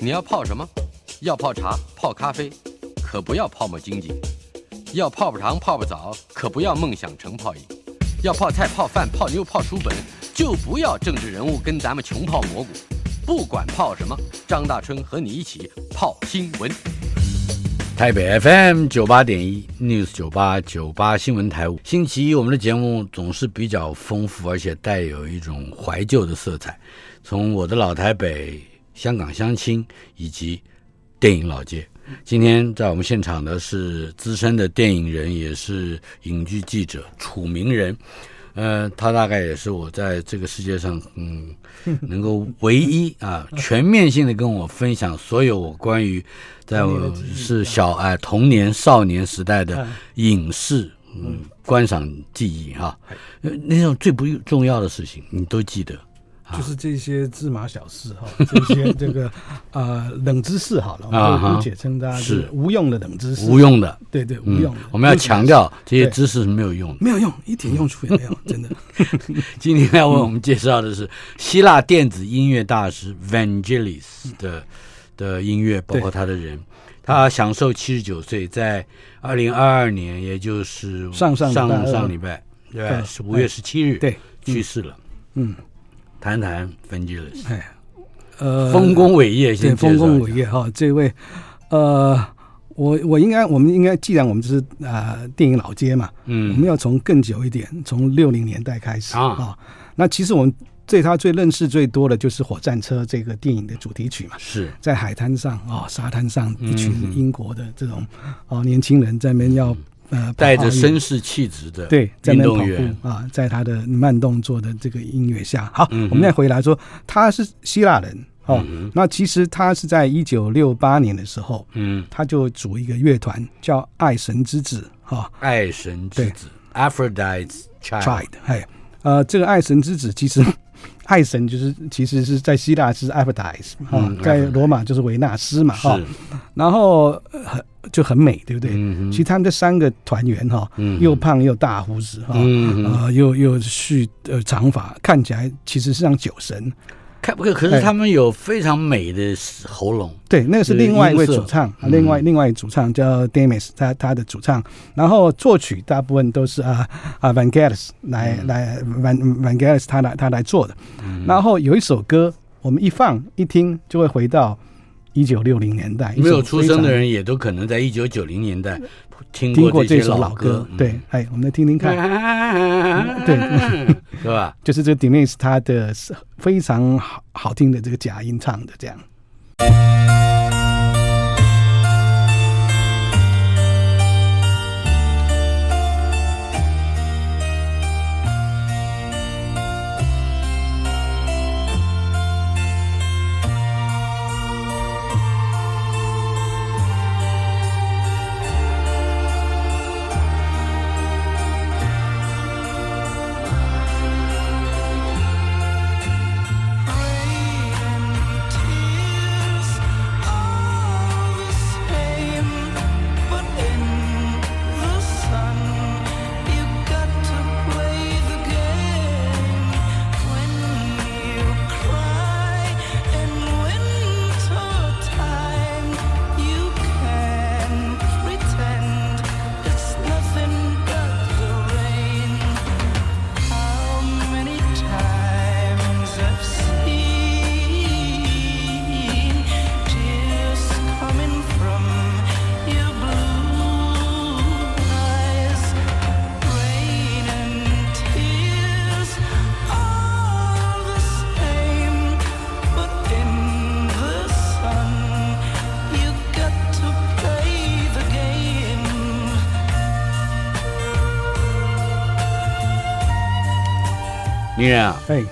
你要泡什么？要泡茶、泡咖啡，可不要泡沫经济；要泡泡糖、泡泡澡，可不要梦想成泡影；要泡菜、泡饭、泡妞、泡书本，就不要政治人物跟咱们穷泡蘑菇。不管泡什么，张大春和你一起泡新闻。台北 FM 九八点一 News 九八九八新闻台五，星期一我们的节目总是比较丰富，而且带有一种怀旧的色彩。从我的老台北。香港相亲以及电影老街，今天在我们现场的是资深的电影人，也是影剧记者楚名人。呃，他大概也是我在这个世界上，嗯，能够唯一啊全面性的跟我分享所有我关于在我是小哎童年少年时代的影视嗯观赏记忆哈，那种最不重要的事情你都记得。就是这些芝麻小事哈，这些这个呃冷知识好了，我们姑且称它是。无用的冷知识，无用的，对对，无用的。我们要强调这些知识是没有用的，没有用，一点用处也没有，真的。今天要为我们介绍的是希腊电子音乐大师 Vangelis 的的音乐，包括他的人。他享受七十九岁，在二零二二年，也就是上上上上礼拜，对，是五月十七日，对，去世了，嗯。谈谈 Vangelis 哎，呃，丰功伟业，先丰功伟业哈。这位，呃，我我应该，我们应该，既然我们是啊、呃、电影老街嘛，嗯，我们要从更久一点，从六零年代开始啊、哦。那其实我们对他最认识最多的就是《火战车》这个电影的主题曲嘛，是在海滩上啊、哦，沙滩上一群英国的这种哦年轻人在那边要。呃，带着绅士气质的对运动员啊，在他的慢动作的这个音乐下，好，嗯、我们再回来说，他是希腊人哦、嗯。那其实他是在一九六八年的时候，嗯，他就组一个乐团叫爱神之子哈，爱神之子，Aphrodite's Child。哎，呃，这个爱神之子其实。爱神就是，其实是在希腊是 Aphrodite 哈，在罗马就是维纳斯嘛哈，然后很就很美，对不对？嗯、其实他们这三个团员哈、嗯，又胖又大胡子哈，嗯、呃，又又蓄呃长发，看起来其实是像酒神。看不可，可是他们有非常美的喉咙。对，那个是另外一位主唱，另外另外一主唱叫 Demis，他他的主唱。然后作曲大部分都是啊啊 Vangelis 来来 Van Vangelis 他来他来做的。然后有一首歌，我们一放一听就会回到一九六零年代。没有出生的人也都可能在一九九零年代。听过，这首老歌，嗯、对，哎，我们来听听看，嗯、对，是吧？就是这个 Demis 他的非常好好听的这个假音唱的这样。啊，哎，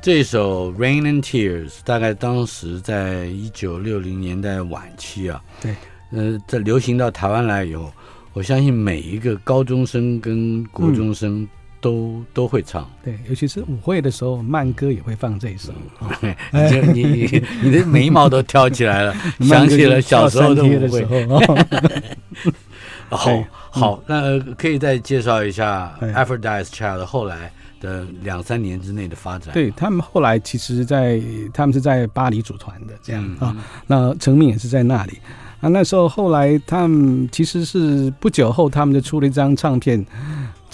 这首《Rain and Tears》大概当时在一九六零年代晚期啊，对，呃，在流行到台湾来以后，我相信每一个高中生跟国中生都、嗯、都会唱，对，尤其是舞会的时候，慢歌也会放这一首。你你你的眉毛都挑起来了，想起了小时候的舞会。好好，那可以再介绍一下《Aphrodite's Child》后来。的两三年之内的发展。对他们后来其实在，在他们是在巴黎组团的这样、嗯、啊，那成名也是在那里。啊，那时候后来他们其实是不久后，他们就出了一张唱片。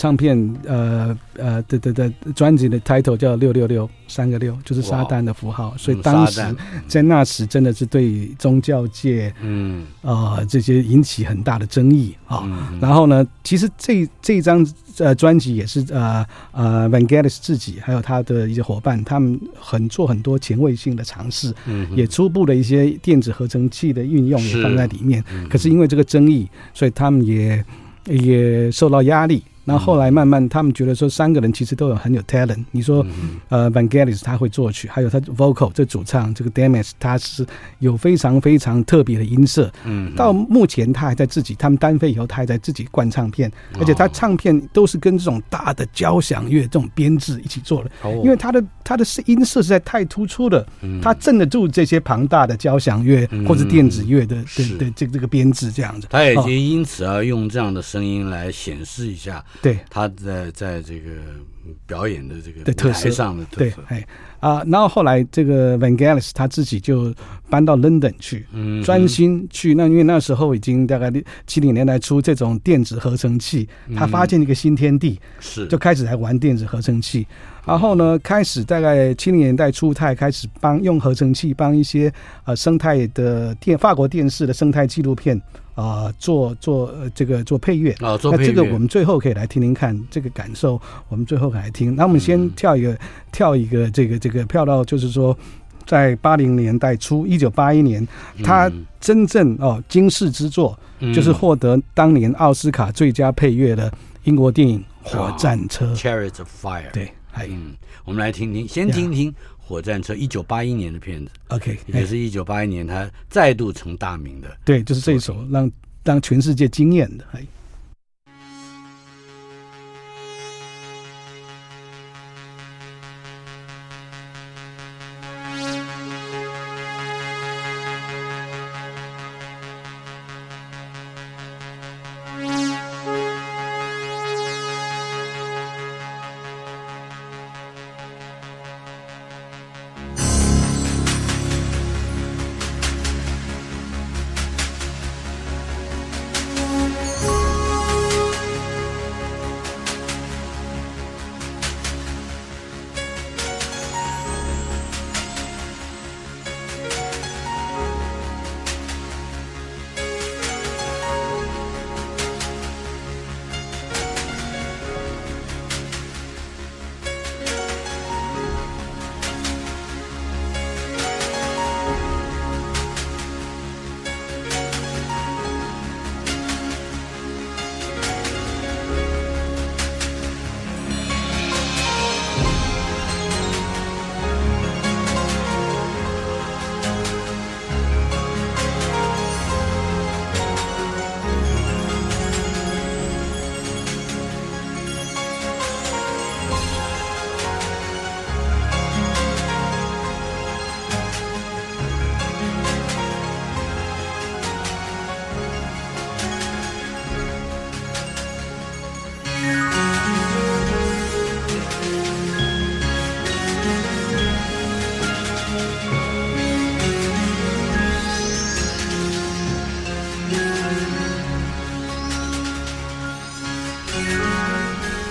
唱片呃呃的的的专辑的 title 叫六六六三个六，就是撒旦的符号。所以当时在那时真的是对宗教界嗯呃这些引起很大的争议啊。嗯、然后呢，其实这这张呃专辑也是呃呃 Van Galis 自己还有他的一些伙伴，他们很做很多前卫性的尝试，嗯，也初步的一些电子合成器的运用也放在里面。嗯、可是因为这个争议，所以他们也也受到压力。然后后来慢慢，他们觉得说三个人其实都有很有 talent。你说，呃，Vangelis 他会作曲，还有他 vocal 这主唱这个 damis 他是有非常非常特别的音色。嗯，到目前他还在自己，他们单飞以后，他还在自己灌唱片，而且他唱片都是跟这种大的交响乐这种编制一起做的。哦，因为他的他的音色实在太突出了，他镇得住这些庞大的交响乐或者电子乐的的的这个这个编制这样子。他也就因此而用这样的声音来显示一下。对，他在在这个表演的这个舞台上的特色，对，哎啊，然后后来这个 Vangelis 他自己就搬到 London 去，嗯，专心去那，因为那时候已经大概七零年代初，这种电子合成器，他发现一个新天地，是。就开始来玩电子合成器，然后呢，开始大概七零年代初，他也开始帮用合成器帮一些呃生态的电法国电视的生态纪录片。啊、呃，做做、呃、这个做配乐啊，做配乐，那这个我们最后可以来听听看这个感受。我们最后来听，那我们先跳一个、嗯、跳一个这个这个跳到就是说，在八零年代初，一九八一年，他真正哦惊世之作，嗯、就是获得当年奥斯卡最佳配乐的英国电影《火战车》哦。Chariots of Fire。对，嗯，我们来听听，先听听。火战车，一九八一年的片子，OK，也是一九八一年他再度成大名的，对，就是这一首让让全世界惊艳的，哎。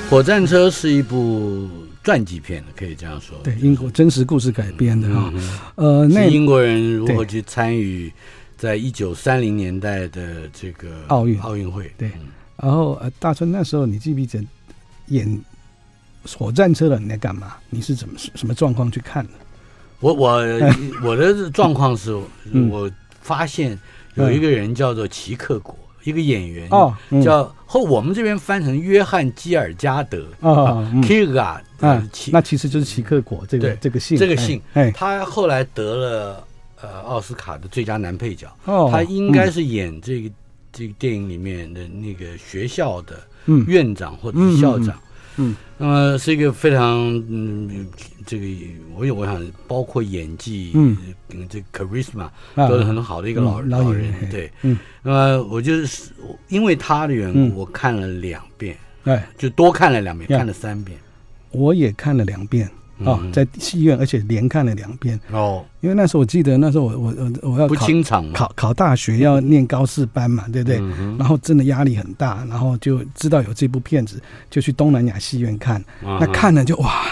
火战车是一部传记片，可以这样说。对，英国真实故事改编的啊。嗯、呃，那英国人如何去参与在一九三零年代的这个奥运奥运会？对。然后呃，大春那时候你记不记得演火战车的你在干嘛？你是怎么什么状况去看的？我我 我的状况是，我发现有一个人叫做齐克果。一个演员哦，叫后我们这边翻成约翰基尔加德啊，Kierkegaard 那其实就是奇克果这个这个姓，这个姓，哎，他后来得了呃奥斯卡的最佳男配角，哦，他应该是演这个这个电影里面的那个学校的院长或者是校长。嗯，那么是一个非常嗯，这个我有我想包括演技，嗯，这个 charisma 都是很好的一个老老人，对，嗯，那么我就是因为他的缘故，我看了两遍，哎，就多看了两遍，看了三遍，我也看了两遍。哦，在戏院，而且连看了两遍哦。因为那时候我记得，那时候我我我我要考不清场考考大学，要念高四班嘛，对不对？嗯、然后真的压力很大，然后就知道有这部片子，就去东南亚戏院看。嗯、那看了就哇，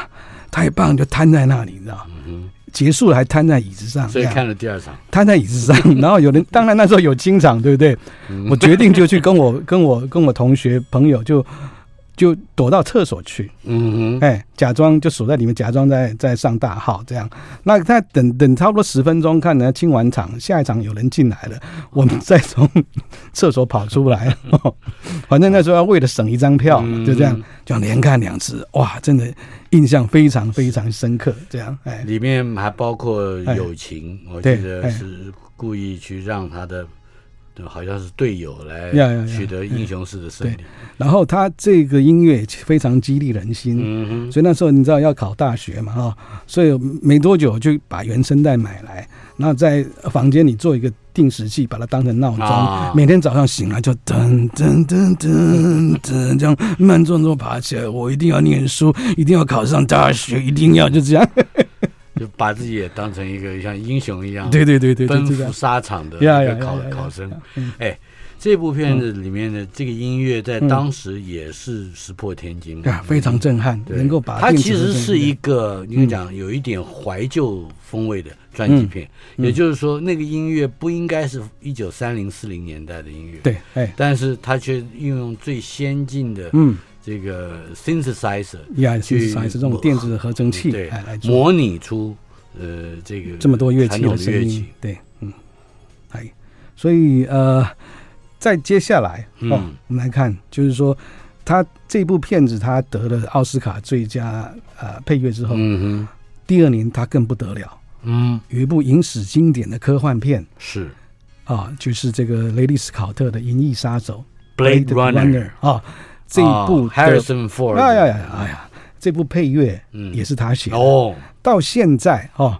太棒，就瘫在那里，你知道？嗯、结束了还瘫在椅子上，所以看了第二场，瘫在椅子上。然后有人，当然那时候有清场，对不对？嗯、我决定就去跟我跟我跟我同学朋友就。就躲到厕所去，嗯哼，哎，假装就锁在里面，假装在在上大号这样。那他等等差不多十分钟，看人家清完场，下一场有人进来了，我们再从厕所跑出来。反正那时候要为了省一张票，就这样，就连看两次，哇，真的印象非常非常深刻。这样，哎，里面还包括友情，我记得是故意去让他的。好像是队友来取得英雄式的胜利，然后他这个音乐非常激励人心，嗯哼，所以那时候你知道要考大学嘛哈，所以没多久就把原声带买来，然后在房间里做一个定时器，把它当成闹钟，啊、每天早上醒来就噔噔噔噔噔这样慢动作爬起来，我一定要念书，一定要考上大学，一定要就这样。就把自己也当成一个像英雄一样，对对对对，奔赴沙场的一个考考生。哎，这部片子里面的这个音乐在当时也是石破天惊，非常震撼，能够把它其实是一个应该讲有一点怀旧风味的专辑片。也就是说，那个音乐不应该是一九三零四零年代的音乐，对，哎，但是它却运用最先进的，嗯。这个 synthesizer，呀，synthesizer 这种电子合成器，对，模拟出呃这个这么多乐器的声音，对，嗯，哎，所以呃，在接下来哦，我们来看，就是说他这部片子他得了奥斯卡最佳呃配乐之后，嗯哼，第二年他更不得了，嗯，有一部影史经典的科幻片是。啊，就是这个雷利斯考特的《银翼杀手》（Blade Runner） 啊。这一部 Harrison Ford，哎呀呀，哎呀，这部配乐也是他写的哦。到现在哦，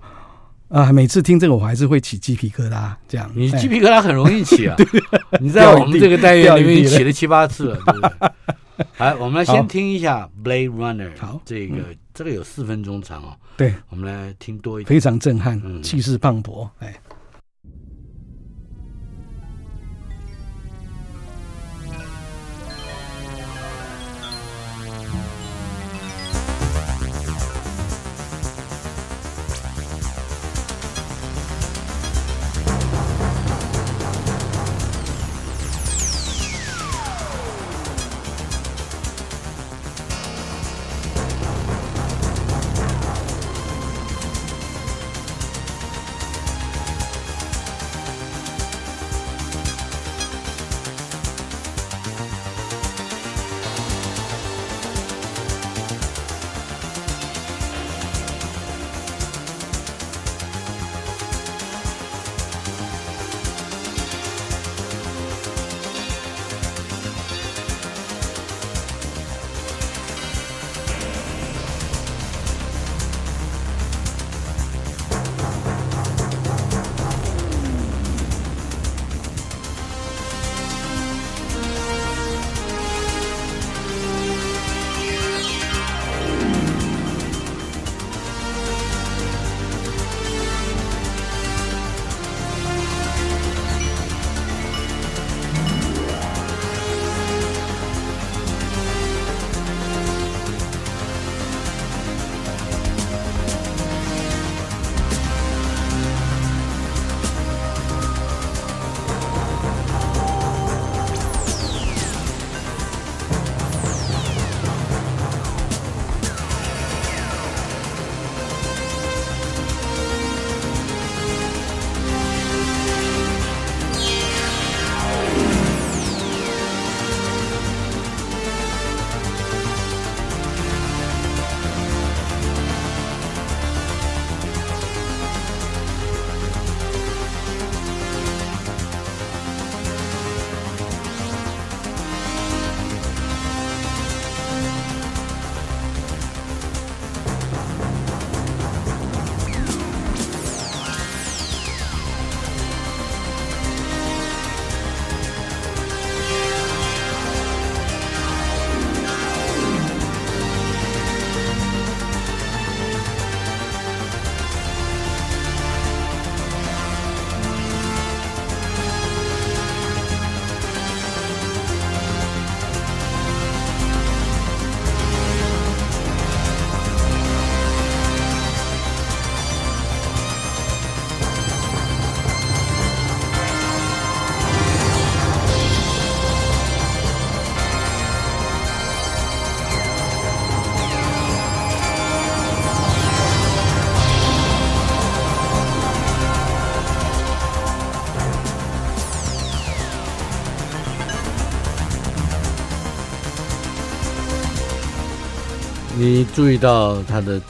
啊，每次听这个我还是会起鸡皮疙瘩。这样，你鸡皮疙瘩很容易起啊。你在我们这个单元里面起了七八次了，对不对？来，我们来先听一下《Blade Runner》。好，这个这个有四分钟长哦。对，我们来听多一点，非常震撼，气势磅礴，哎。注意到他的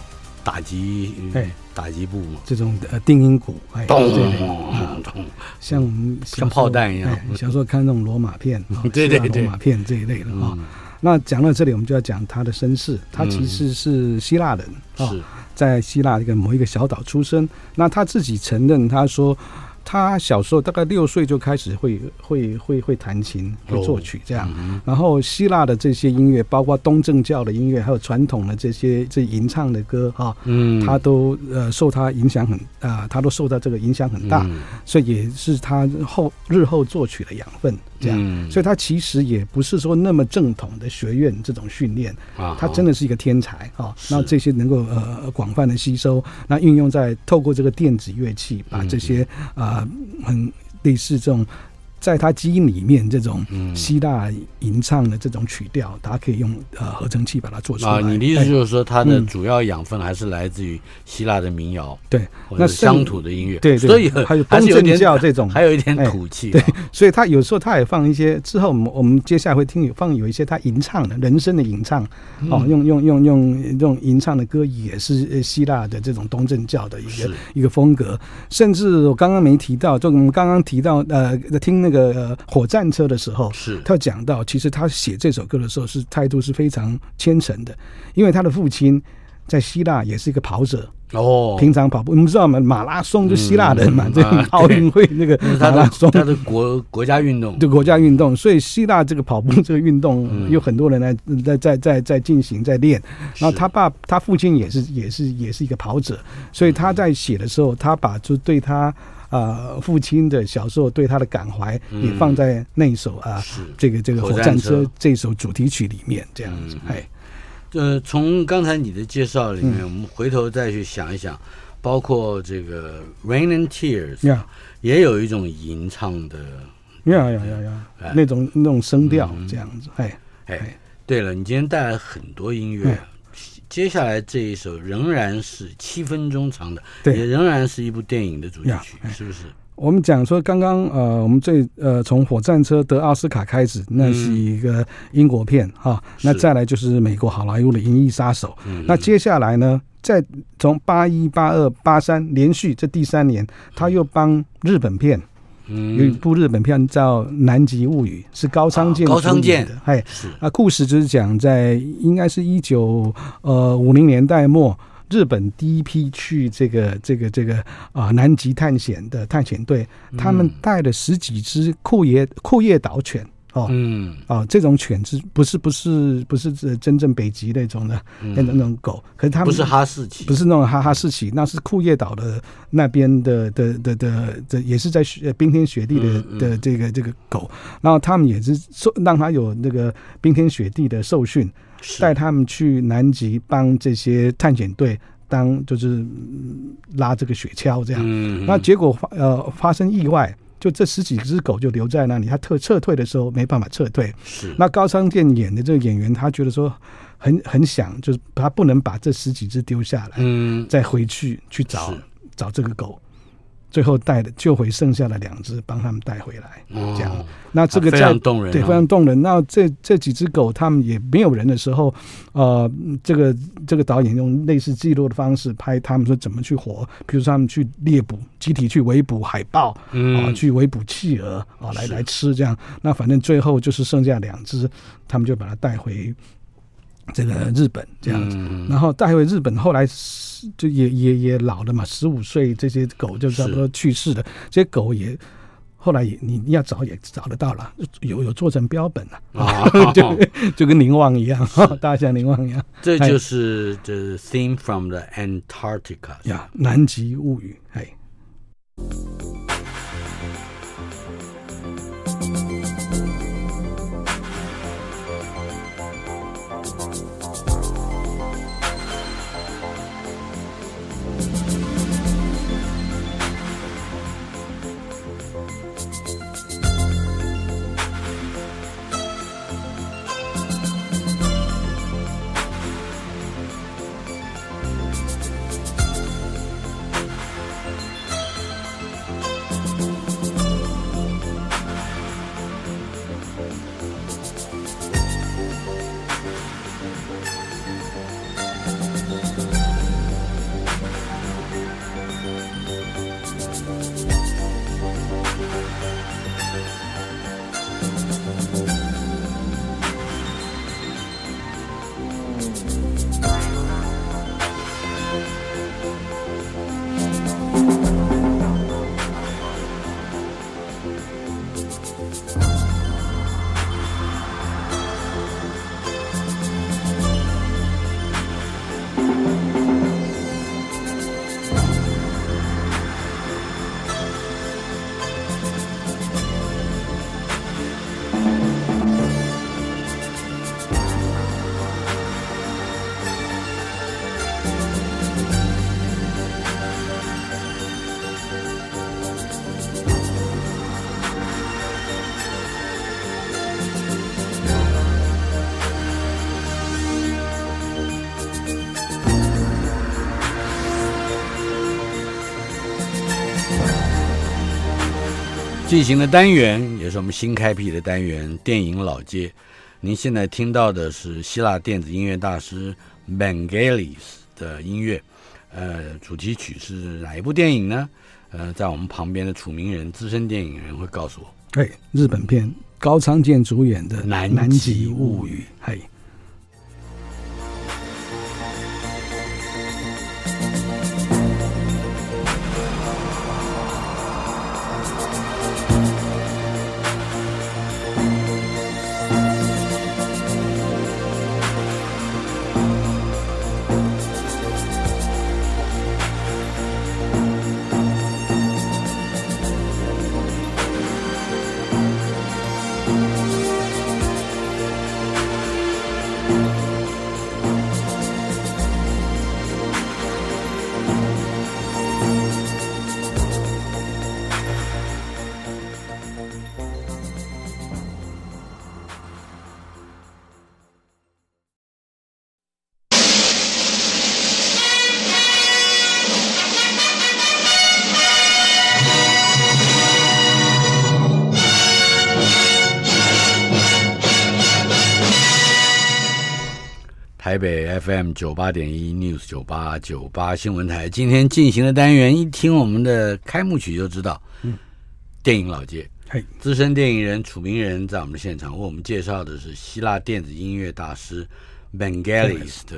打击，哎，打击部嘛，这种呃定音鼓，哎，咚咚咚，像我们像炮弹一样。小时候看那种罗马片，对对对，罗马片这一类的啊。那讲到这里，我们就要讲他的身世。他其实是希腊人啊，在希腊一个某一个小岛出生。那他自己承认，他说。他小时候大概六岁就开始会会会会弹琴，会作曲这样。然后希腊的这些音乐，包括东正教的音乐，还有传统的这些这吟唱的歌哈，嗯，他都呃受他影响很啊，他都受到这个影响很大，所以也是他后日后作曲的养分这样。所以他其实也不是说那么正统的学院这种训练啊，他真的是一个天才啊。那这些能够呃广泛的吸收，那运用在透过这个电子乐器，把这些啊。啊，很类似这种。在他基因里面，这种希腊吟唱的这种曲调，他可以用呃合成器把它做出来。啊，你的意思就是说，它的主要养分还是来自于希腊的民谣，对，那乡土的音乐，对，所以还有东正教 这种，还有一点土气。对，所以他有时候他也放一些，之后我们我们接下来会听有放有一些他吟唱的人声的吟唱，哦，用用用用用吟唱的歌也是希腊的这种东正教的一个一个风格。甚至我刚刚没提到，就我们刚刚提到呃听。那个火战车的时候，是。他讲到，其实他写这首歌的时候是态度是非常虔诚的，因为他的父亲在希腊也是一个跑者哦，平常跑步，你们知道吗？马拉松就希腊人嘛，这奥运会那个马拉松，他的国国家运动，对国家运动，所以希腊这个跑步这个运动有很多人来在在在在进行在练，然后他爸他父亲也是也是也是一个跑者，所以他在写的时候，他把就对他。啊、呃，父亲的小时候对他的感怀也放在那一首啊，这个这个火战车这首主题曲里面，这样子。哎，呃，从刚才你的介绍里面，我们回头再去想一想，包括这个《Rain and Tears》也有一种吟唱的，呀呀呀呀，那种那种声调这样子。哎哎，对了，你今天带来很多音乐。接下来这一首仍然是七分钟长的，对，也仍然是一部电影的主题曲，是不是？我们讲说刚刚呃，我们最呃从火战车得奥斯卡开始，那是一个英国片哈，那再来就是美国好莱坞的《银翼杀手》，那接下来呢，再从八一、八二、八三连续这第三年，他又帮日本片。有一部日本片叫《南极物语》，是高仓健高仓健的。哎，啊，故事就是讲在应该是一九呃五零年代末，日本第一批去这个这个这个啊南极探险的探险队，他们带了十几只库页库页岛犬。哦，嗯，哦，这种犬只不是不是不是真正北极那种的那种那种狗，可是它们不是哈士奇，不是那种哈哈士奇，那是库页岛的那边的的的的的，也是在雪冰天雪地的的这个这个狗，然后他们也是受让他有那个冰天雪地的受训，带他们去南极帮这些探险队当就是拉这个雪橇这样，嗯。那结果发呃发生意外。就这十几只狗就留在那里，他撤撤退的时候没办法撤退。是那高仓健演的这个演员，他觉得说很很想，就是他不能把这十几只丢下来，嗯，再回去去找找这个狗。最后带的救回剩下的两只，帮他们带回来，这样。那这个非常动人，对，非常动人。那这这几只狗，他们也没有人的时候，呃，这个这个导演用类似记录的方式拍他们说怎么去活，比如说他们去猎捕，集体去围捕海豹，啊，去围捕企鹅，啊，来来吃这样。那反正最后就是剩下两只，他们就把它带回。这个日本这样子，然后带回日本，后来就也也也老了嘛，十五岁这些狗就差不多去世了。这些狗也后来也你要找也找得到了，有有做成标本了啊，就就跟凝望一样，大象凝望一样。这就是 The Theme from the Antarctica 呀，南极物语，哎。进行的单元也是我们新开辟的单元——电影老街。您现在听到的是希腊电子音乐大师 Vangelis 的音乐。呃，主题曲是哪一部电影呢？呃，在我们旁边的楚名人资深电影人会告诉我。对，日本片高仓健主演的《南极物语》。嘿。FM 九八点一 News 九八九八新闻台，今天进行的单元，一听我们的开幕曲就知道，嗯，电影老街，嘿，资深电影人楚明人在我们的现场为我们介绍的是希腊电子音乐大师 Vangelis 的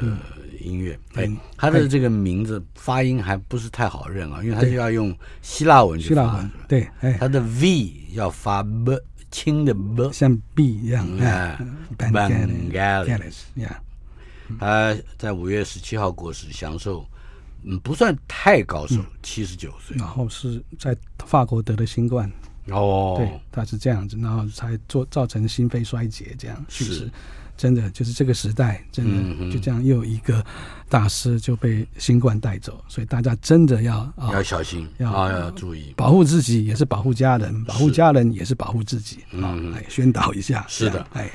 音乐，哎，他的这个名字发音还不是太好认啊，因为他就要用希腊文去发，对，他的 V 要发 B 轻的 B，像 B 一样，哎。b a n g a l i s 呀。他在五月十七号过世，享受嗯不算太高寿，七十九岁。然后是在法国得了新冠哦，对，他是这样子，然后才做造成心肺衰竭这样是。是。真的就是这个时代，真的就这样又有一个大师就被新冠带走，所以大家真的要啊要小心，要要注意，保护自己也是保护家人，保护家人也是保护自己啊！来宣导一下，是的，哎。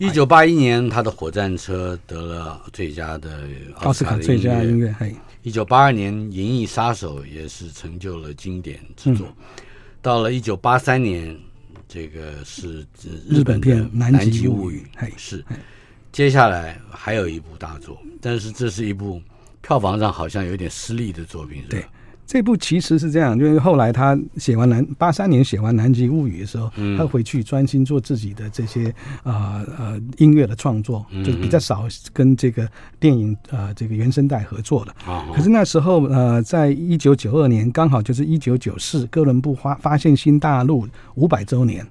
一九八一年，他的《火战车》得了最佳的奥斯卡最佳音乐。嘿，一九八二年，《银翼杀手》也是成就了经典之作。嗯、到了一九八三年，这个是日本片《南极物语》。嘿，是。接下来还有一部大作，但是这是一部票房上好像有点失利的作品，是吧？对。这部其实是这样，就是后来他写完南八三年写完《南极物语》的时候，嗯、他回去专心做自己的这些啊呃，呃音乐的创作，嗯、就比较少跟这个电影呃这个原声带合作了。哦、可是那时候呃，在一九九二年，刚好就是一九九四哥伦布发发现新大陆五百周年。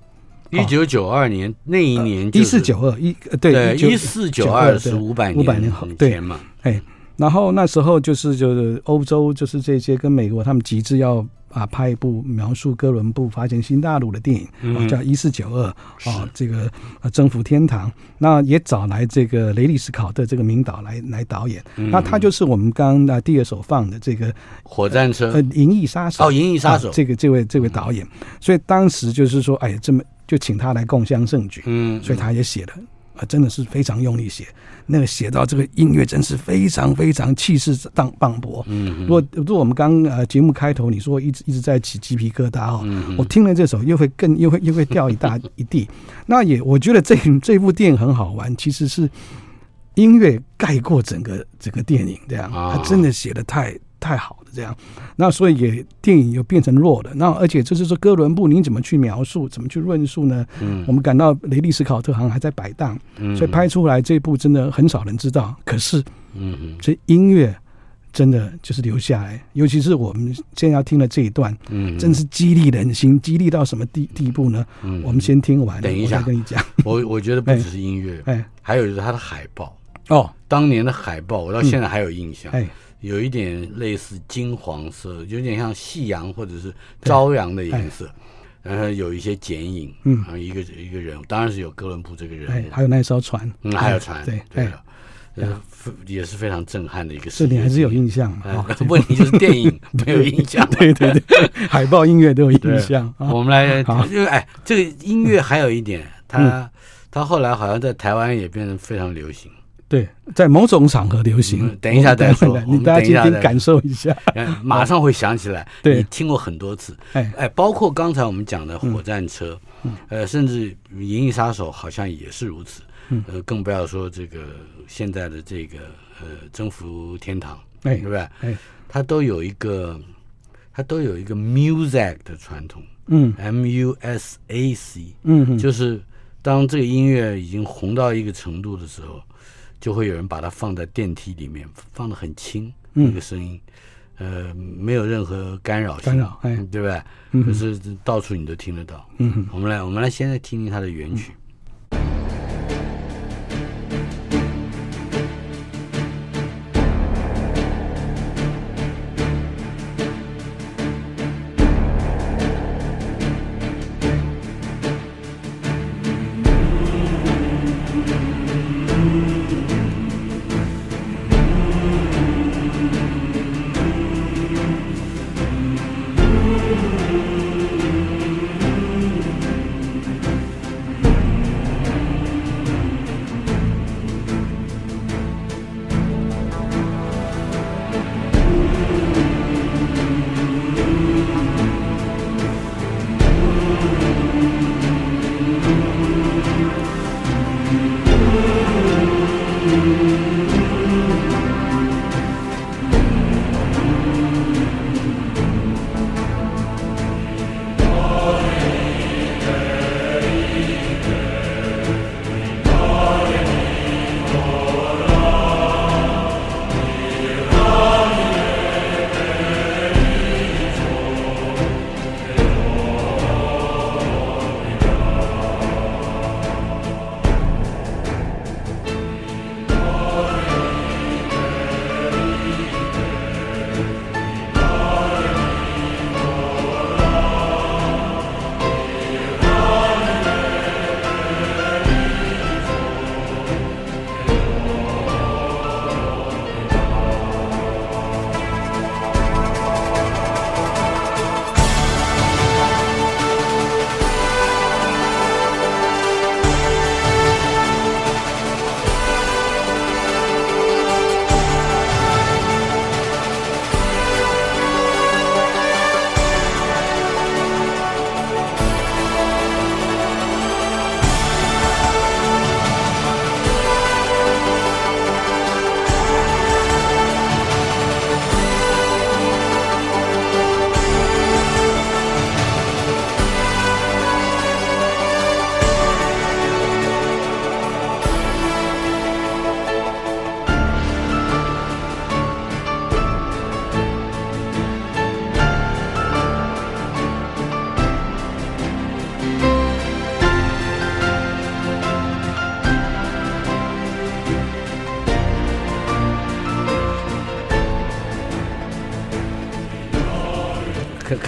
一九九二年那一年一四九二一对一四九二是五百五百年后对嘛？哎。然后那时候就是就是欧洲就是这些跟美国他们极致要啊拍一部描述哥伦布发现新大陆的电影，嗯、叫《一四九二》啊，这个啊征服天堂。那也找来这个雷利斯考特这个名导来来导演。嗯、那他就是我们刚刚第二首放的这个火战车呃《银翼杀手》哦，《银翼杀手》这个这位这位导演。所以当时就是说，哎，这么就请他来共襄盛举。嗯，所以他也写了。啊，真的是非常用力写，那个写到这个音乐真是非常非常气势荡磅礴。嗯哼，如果如果我们刚呃节目开头你说一直一直在起鸡皮疙瘩哦，嗯、我听了这首又会更又会又会掉一大 一地。那也我觉得这这部电影很好玩，其实是音乐盖过整个整个电影这样，他真的写的太。太好了，这样，那所以也电影又变成弱的。那而且就是说，哥伦布你怎么去描述，怎么去论述呢？嗯，我们感到雷利斯考特好像还在摆荡，嗯，所以拍出来这部真的很少人知道。可是，嗯。嗯，这音乐真的就是留下来，尤其是我们现在要听的这一段，嗯，真是激励人心，激励到什么地地步呢？嗯，我们先听完，等一下。我跟你讲。我我觉得不只是音乐，哎，还有就是它的海报。哦，当年的海报，我到现在还有印象，哎。有一点类似金黄色，有点像夕阳或者是朝阳的颜色，然后有一些剪影，嗯，然后一个一个人，当然是有哥伦布这个人，还有那艘船，嗯，还有船，对对，呃，也是非常震撼的一个事。这你还是有印象啊？问题就是电影 没有印象，对对对，海报音乐都有印象。我们来，因为哎，这个音乐还有一点，它它后来好像在台湾也变得非常流行。对，在某种场合流行。等一下再说，你大家今天感受一下，马上会想起来。对，你听过很多次。哎哎，包括刚才我们讲的火战车，呃，甚至《银翼杀手》好像也是如此。呃，更不要说这个现在的这个呃征服天堂，哎对不对？哎，它都有一个，它都有一个 music 的传统。嗯，M U S A C，嗯，就是。当这个音乐已经红到一个程度的时候，就会有人把它放在电梯里面，放得很轻，那个声音，呃，没有任何干扰性，干扰，哎，对不对？可是到处你都听得到。嗯，我们来，我们来，现在听听它的原曲。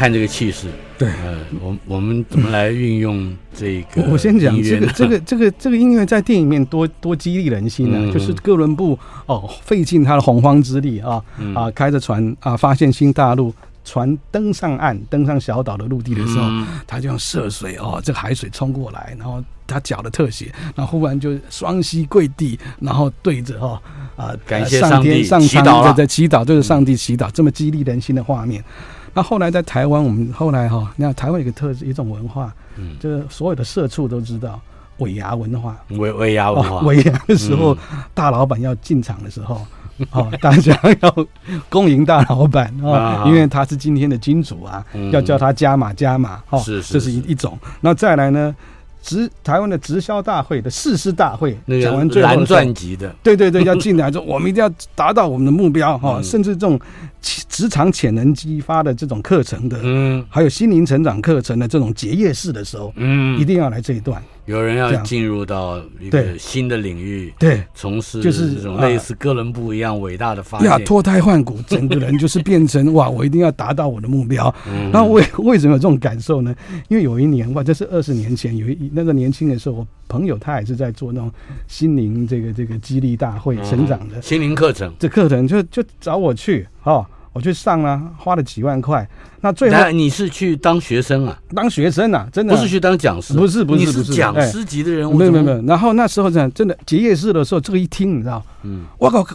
看这个气势，对，呃，我我们怎么来运用这个？我先讲这个这个这个这个音乐在电影里面多多激励人心呢、啊。嗯、就是哥伦布哦，费尽他的洪荒之力啊、嗯、啊，开着船啊，发现新大陆，船登上岸，登上小岛的陆地的时候，嗯、他就用涉水哦，这个海水冲过来，然后他脚的特写，然后忽然就双膝跪地，然后对着哈啊，感谢上天上天上苍在祈祷，对着上帝祈祷，这么激励人心的画面。那后来在台湾，我们后来哈，你看台湾有个特质，一种文化，嗯，就是所有的社畜都知道尾牙文化，尾尾牙文化，尾牙的时候，大老板要进场的时候，哦，大家要恭迎大老板哦，因为他是今天的金主啊，要叫他加码加码，哦，是是，这是一一种。那再来呢？直台湾的直销大会的誓师大会，讲完最后蓝钻级的，对对对，要进来说，我们一定要达到我们的目标哈，嗯、甚至这种职场潜能激发的这种课程的，嗯，还有心灵成长课程的这种结业式的时候，嗯，一定要来这一段。有人要进入到一个新的领域，对，从事就是这种类似哥伦布一样伟大的发现，脱胎换骨，整个人就是变成 哇，我一定要达到我的目标。那为为什么有这种感受呢？因为有一年哇，这是二十年前，有一那个年轻的时候，我朋友他也是在做那种心灵这个这个激励大会成长的。心灵课程，这课程就就找我去哦。我去上了，花了几万块，那最后你是去当学生啊？当学生啊，真的不是去当讲师，不是不是不是讲师级的人物，没有没有没有。然后那时候这样，真的结业式的时候，这个一听，你知道，嗯，我靠，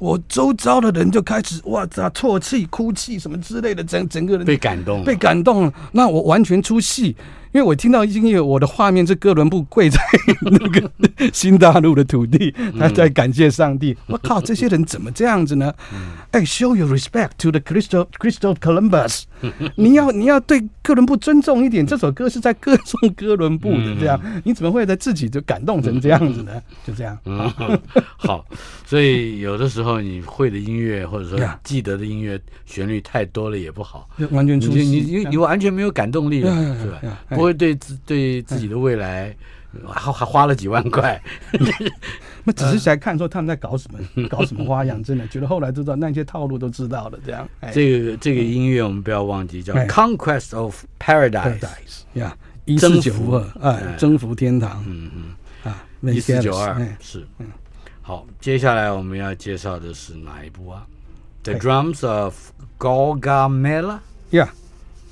我周遭的人就开始哇操，啜泣、哭泣什么之类的，整整个人被感动，被感动了。那我完全出戏。因为我听到音乐，我的画面是哥伦布跪在那个 新大陆的土地，他在感谢上帝。我靠，这些人怎么这样子呢？哎，show your respect to the Crystal Crystal Columbus。你要你要对哥伦布尊重一点。这首歌是在歌颂哥伦布的，这样你怎么会在自己就感动成这样子呢？就这样。嗯，好。所以有的时候你会的音乐或者说记得的音乐旋律太多了也不好，完全出戏，你你你完全没有感动力了，是吧？不会对自对自己的未来还还花了几万块，那只是想看说他们在搞什么，搞什么花样，真的觉得后来知道那些套路都知道了。这样，这个这个音乐我们不要忘记叫《Conquest of Paradise》呀，一四九二，哎，征服天堂，嗯嗯，啊，一四九二是，嗯，好，接下来我们要介绍的是哪一部啊？The Drums of Gorgamela。呀。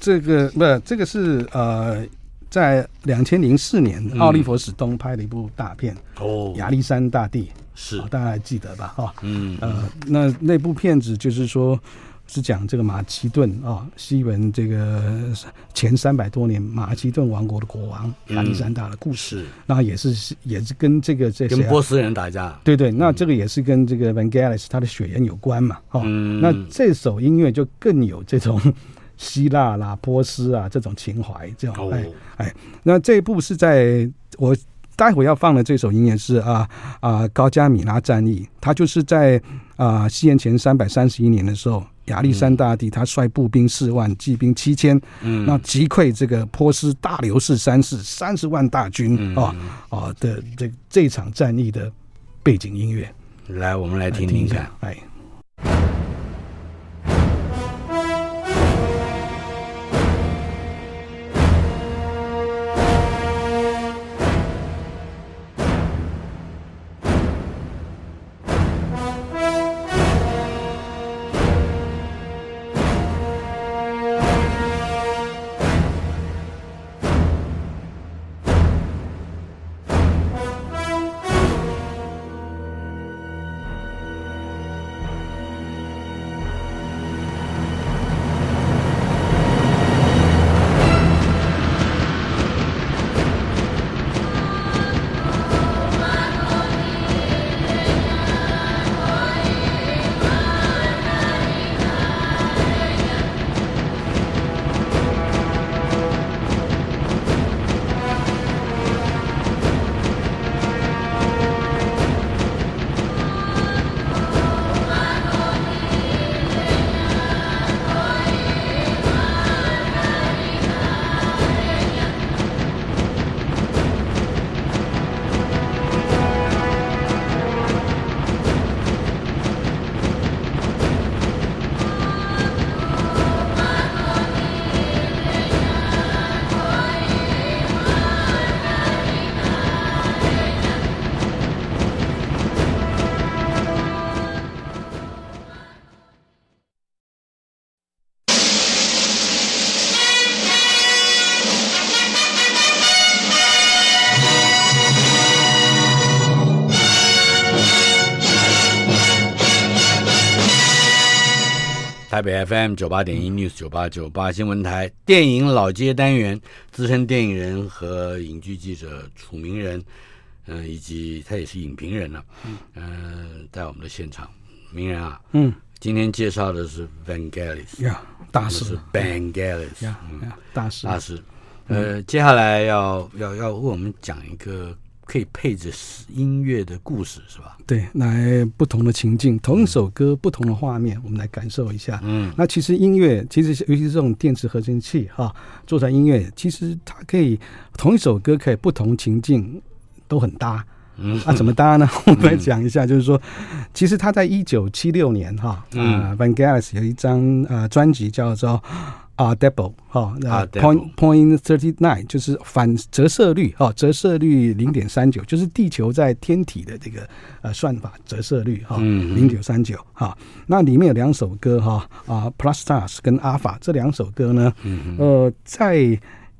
这个不，这个是呃，在两千零四年，奥利弗史东拍的一部大片哦，《亚历山大帝》是，大家还记得吧？哈，嗯。呃，那那部片子就是说，是讲这个马其顿啊，西文这个前三百多年，马其顿王国的国王亚历山大的故事。那也是也是跟这个这跟波斯人打架，对对，那这个也是跟这个 Vangelis 他的血缘有关嘛？哈，那这首音乐就更有这种。希腊啦、波斯啊，这种情怀，这种哎哎，那这一部是在我待会要放的这首音乐是啊啊高加米拉战役，它就是在啊西元前三百三十一年的时候，亚历山大帝他率步兵四万，骑兵七千，嗯，那击溃这个波斯大流士三世三十万大军、嗯、啊啊的这这场战役的背景音乐，来，我们来听听看，哎。台北 FM 九八点一 News 九八九八新闻台。电影老街单元，资深电影人和影剧记者楚明人，嗯、呃，以及他也是影评人了，嗯、呃，在我们的现场，名人啊，嗯，今天介绍的是 Vangelis 呀，大师 Vangelis 呀，大师大师，呃，接下来要要要为我们讲一个。可以配着音乐的故事是吧？对，来不同的情境，同一首歌，不同的画面，我们来感受一下。嗯，那其实音乐，其实尤其是这种电子合成器哈，做成音乐，其实它可以同一首歌，可以不同情境都很搭。嗯，那、啊、怎么搭呢？我们来讲一下，就是说，其实他在一九七六年哈，啊，Vangelis 有一张呃专辑叫做啊，double 哈，point point thirty nine 就是反折射率哈，折射率零点三九，就是地球在天体的这个呃算法折射率哈，零点三九哈。那里面有两首歌哈啊，Plus Stars 跟 Alpha 这两首歌呢，呃，在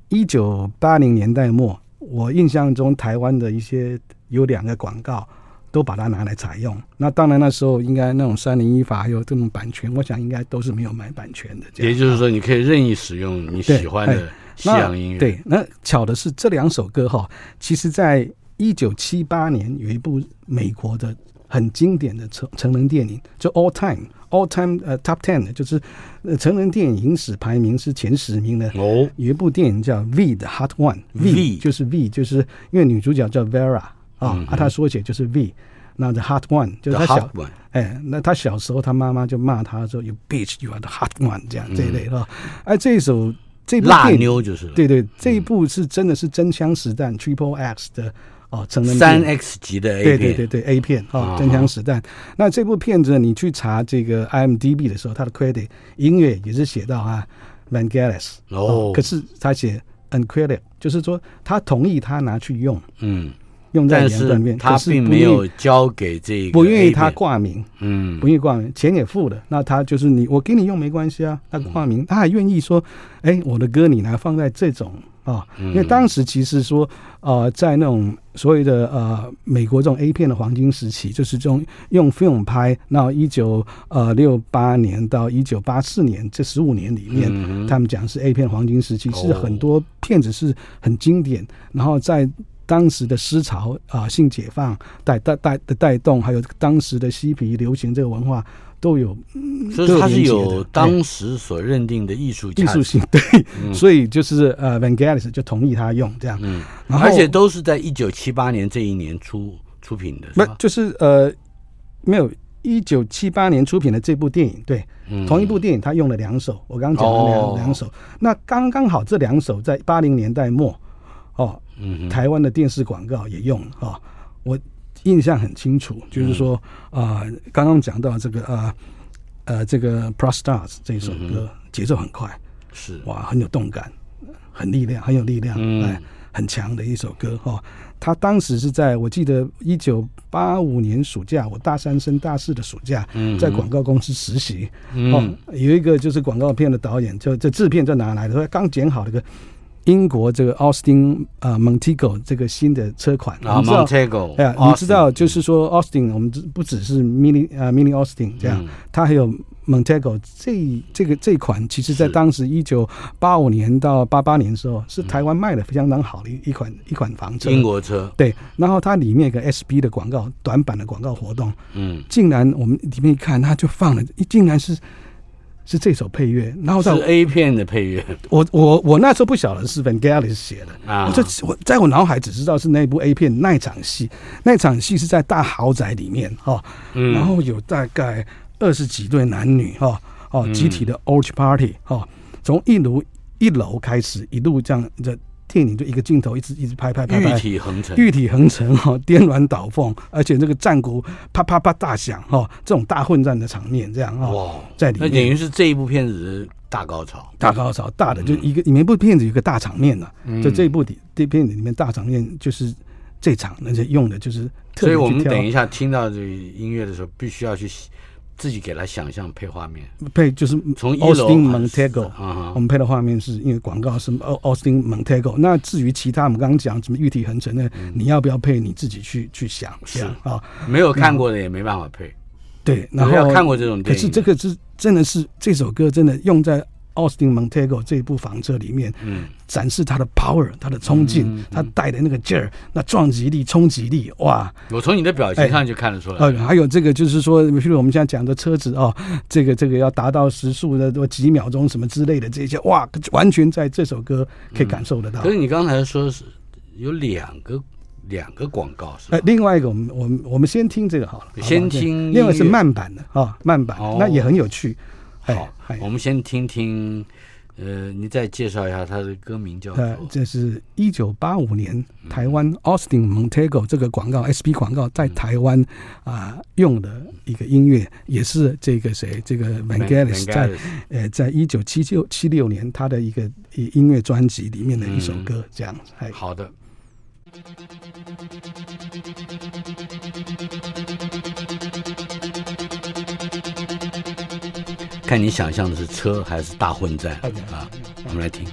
一九八零年代末，我印象中台湾的一些有两个广告。都把它拿来采用，那当然那时候应该那种三零一法还有这种版权，我想应该都是没有买版权的。也就是说，你可以任意使用你喜欢的西洋音乐。对，那巧的是这两首歌哈，其实在一九七八年有一部美国的很经典的成成人电影，就 All Time All Time 呃 Top Ten，就是呃成人电影影史排名是前十名的。哦，有一部电影叫 V 的 Hot One，V V 就是 V，就是因为女主角叫 Vera。啊，啊，他缩写就是 V，那 The Hot One 就是他小，哎，那他小时候他妈妈就骂他说 You bitch，You are the hot one，这样这一类的。哎，这一首这部辣妞就是，对对，这一部是真的是真枪实弹 Triple X 的哦，成人三 X 级的 A 片，对对对对 A 片哦，真枪实弹。那这部片子你去查这个 IMDB 的时候，他的 credit 音乐也是写到啊 Vangelis 哦，可是他写 uncredited，就是说他同意他拿去用，嗯。用在演段面，他并没有交给这个，不愿意他挂名，嗯，不愿意挂名，钱也付了，那他就是你，我给你用没关系啊，他挂名，他还愿意说，哎，我的歌你来放在这种啊，因为当时其实说，呃，在那种所谓的呃美国这种 A 片的黄金时期，就是这种用 film 拍，那一九呃六八年到一九八四年这十五年里面，他们讲是 A 片黄金时期，是很多片子是很经典，然后在。当时的思潮啊，性解放带带带的带动，还有当时的嬉皮流行这个文化都有，所以它是有当时所认定的艺术艺术性。对，嗯、所以就是呃，Vangelis 就同意他用这样，嗯，而且都是在一九七八年这一年出出品的，不就是呃，没有一九七八年出品的这部电影，对，嗯、同一部电影他用了两首，我刚刚讲了两两、哦、首，那刚刚好这两首在八零年代末。哦，嗯，台湾的电视广告也用啊、哦，我印象很清楚，就是说啊，刚刚讲到这个啊，呃，这个《Plus Stars》这首歌节奏很快，是哇，很有动感，很力量，很有力量，哎，很强的一首歌哈、哦。他当时是在我记得一九八五年暑假，我大三升大四的暑假，在广告公司实习，哦，有一个就是广告片的导演，就这制片在哪来的？他刚剪好了个。英国这个奥斯汀啊，Montego 这个新的车款啊，Montego，哎呀，你知道就是说 Austin，我们不只是 Mini 啊，Mini Austin 这样，它还有 Montego 这这个这款，其实在当时一九八五年到八八年的时候，是台湾卖的非常非常好的一一款一款房车，英国车。对，然后它里面有个 SB 的广告，短版的广告活动，嗯，竟然我们里面一看，它就放了，竟然是。是这首配乐，然后在是 A 片的配乐。我我我那时候不晓得是 Van g a l i s 写的啊，我这我在我脑海只知道是那部 A 片那场戏，那场戏是在大豪宅里面哈，然后有大概二十几对男女哈哦集体的 Orgy Party 哈，从一楼一楼开始一路这样这。电影就一个镜头，一直一直拍拍拍拍，玉体横陈，玉体横陈哈，颠鸾倒凤，而且这个战鼓啪啪啪大响哈，这种大混战的场面，这样啊，哇，在里面，那等于是这一部片子的大高潮，大高潮，大的就一个，里面一部片子有个大场面呢，就这一部的这片子里面大场面就是这场，而且用的就是，所以我们等一下听到这个音乐的时候，必须要去。自己给他想象配画面，配就是从 Austin Montego，我们配的画面是因为广告是 Austin Montego。那至于其他，我们刚刚讲什么玉体横陈的，你要不要配？你自己去去想。是啊，没有看过的也没办法配。对，然后要看过这种电影。可是这个是真的是这首歌真的用在。Austin Montego 这一部房车里面，嗯，展示它的 power，它的冲劲，它带的那个劲儿，那撞击力、冲击力，哇！我从你的表情上就看得出来。呃，还有这个就是说，比如我们现在讲的车子哦，这个这个要达到时速的多几秒钟什么之类的这些，哇，完全在这首歌可以感受得到。可是你刚才说是有两个两个广告是？呃，另外一个我们我们我们先听这个好了，先听，另外是慢版的啊，慢版，那也很有趣。好，我们先听听呃，你再介绍一下他的歌名叫？呃，这是一九八五年台湾 Austin Montego 这个广告 SP 广告在台湾啊、呃、用的一个音乐，也是这个谁这个 Vangelis 在呃在一九七九七六年他的一个音乐专辑里面的一首歌，这样子。嗯、好的。看你想象的是车还是大混战啊？我们来听。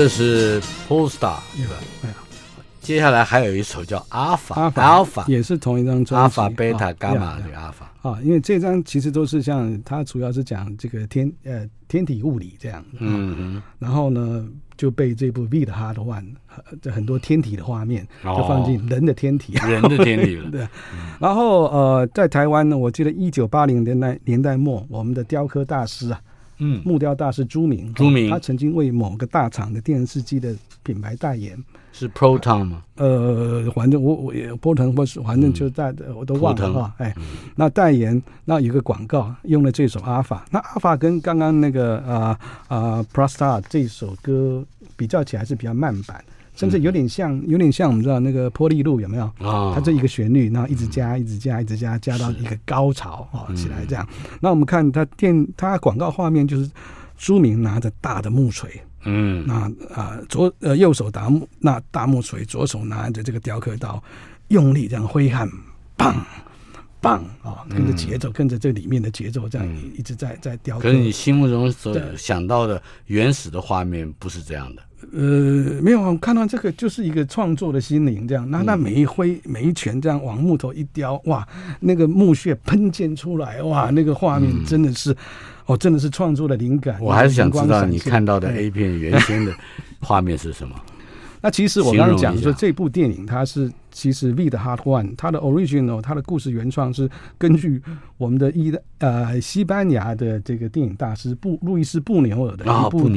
这是 Polestar 对吧？接下来还有一首叫 Alpha，Alpha 也是同一张专辑，Alpha、Beta、Gamma 这个 Alpha 啊，因为这张其实都是像它主要是讲这个天呃天体物理这样，嗯嗯，然后呢就被这部 Wild Heart One 这很多天体的画面就放进人的天体，人的天体了，对。然后呃，在台湾呢，我记得一九八零年代年代末，我们的雕刻大师啊。嗯，木雕大师朱明，朱明，他曾经为某个大厂的电视机的品牌代言，是 Proton 吗？呃，反正我我也 Proton 或是反正就在的，我都忘了哈。哎，那代言那有个广告用了这首 Alpha，那 Alpha 跟刚刚那个啊啊 Polestar 这首歌比较起来是比较慢板。甚至有点像，有点像我们知道那个波利路有没有？啊、哦，它这一个旋律，然后一直加，一直加，一直加，加到一个高潮啊、哦、起来这样。那我们看它电，它广告画面就是朱明拿着大的木锤，嗯，那啊、呃、左呃右手打木那大木锤，左手拿着这个雕刻刀，用力这样挥汗，棒棒啊，跟着节奏，嗯、跟着这里面的节奏，这样一直在在雕刻。可是你心目中所想到的原始的画面不是这样的。呃，没有，我看到这个就是一个创作的心灵，这样，那那每一挥每一拳这样往木头一雕，哇，那个木屑喷溅出来，哇，那个画面真的是，嗯、哦，真的是创作的灵感。我还是想知道你看到的 A 片原先的画面是什么？那其实我刚刚讲说这部电影它是。其实《Wild Heart One》它的 original，它的故事原创是根据我们的意呃西班牙的这个电影大师布路易斯布纽尔的一部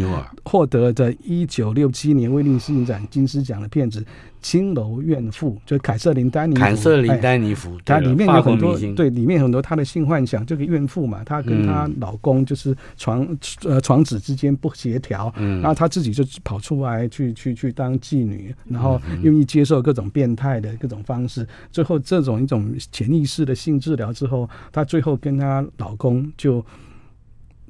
获得的一九六七年威尼斯影展金狮奖的片子。青楼怨妇就凯瑟琳丹尼，凯瑟琳丹尼芙，它里面有很多对，里面很多她的性幻想，这个怨妇嘛，她跟她老公就是床呃床子之间不协调，嗯，然后她自己就跑出来去去去当妓女，然后愿意接受各种变态的各种方式，最后这种一种潜意识的性治疗之后，她最后跟她老公就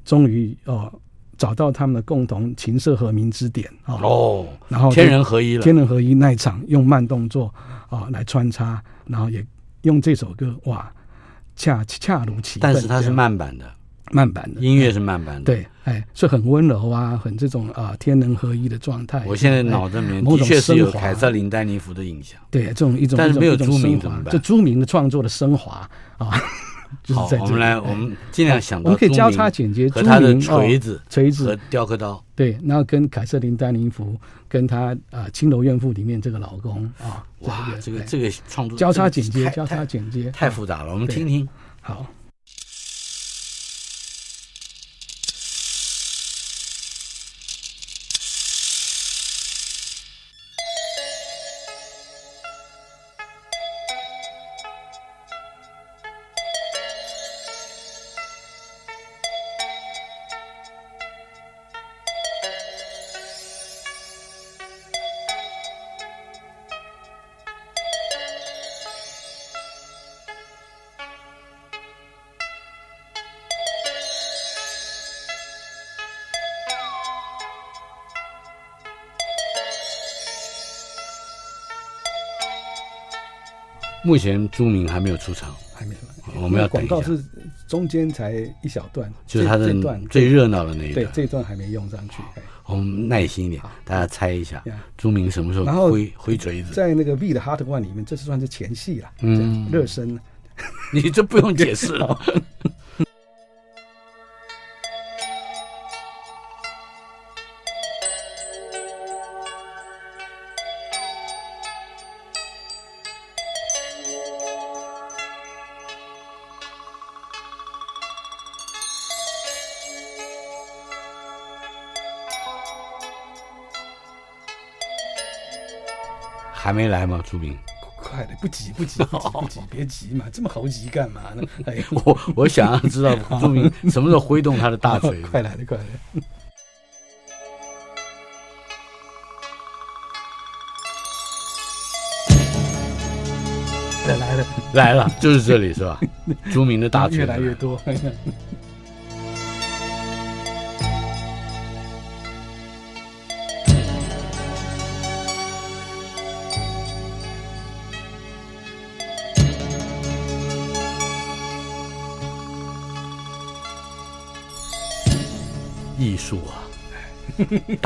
终于哦。找到他们的共同琴瑟和鸣之点啊！哦，然后天人合一了。天人合一那一场用慢动作啊来穿插，然后也用这首歌哇，恰恰如其分。但是它是慢版的，慢版的音乐是慢版的。对，哎，是很温柔啊，很这种啊天人合一的状态。我现在脑子里面的确是有凯瑟琳丹尼弗的影响。对，这种一种，但是没有朱铭怎么办？这朱铭的创作的升华啊。好，我们来，我们尽量想到，我们可以交叉剪接，和他的锤子、锤子和雕刻刀，对，然后跟凯瑟琳丹宁福，跟他啊《青楼怨妇》里面这个老公啊，哇，这个这个创作交叉剪接，交叉剪接太复杂了，我们听听，好。目前朱明还没有出场，还没有。我们要等广告是中间才一小段，就是他的最热闹的那一段。对，这一段还没用上去。我们耐心一点，大家猜一下，朱明什么时候挥挥锤子？在那个 V 的 Hard One 里面，这是算是前戏了，嗯，热身。你这不用解释了。还没来吗？朱明，快的，不急不急 不急不急，别急嘛，这么猴急干嘛呢？哎，我我想要知道 朱明什么时候挥动他的大锤。快来的，快来了！来来了来了，就是这里是吧？朱明的大锤越来越多。艺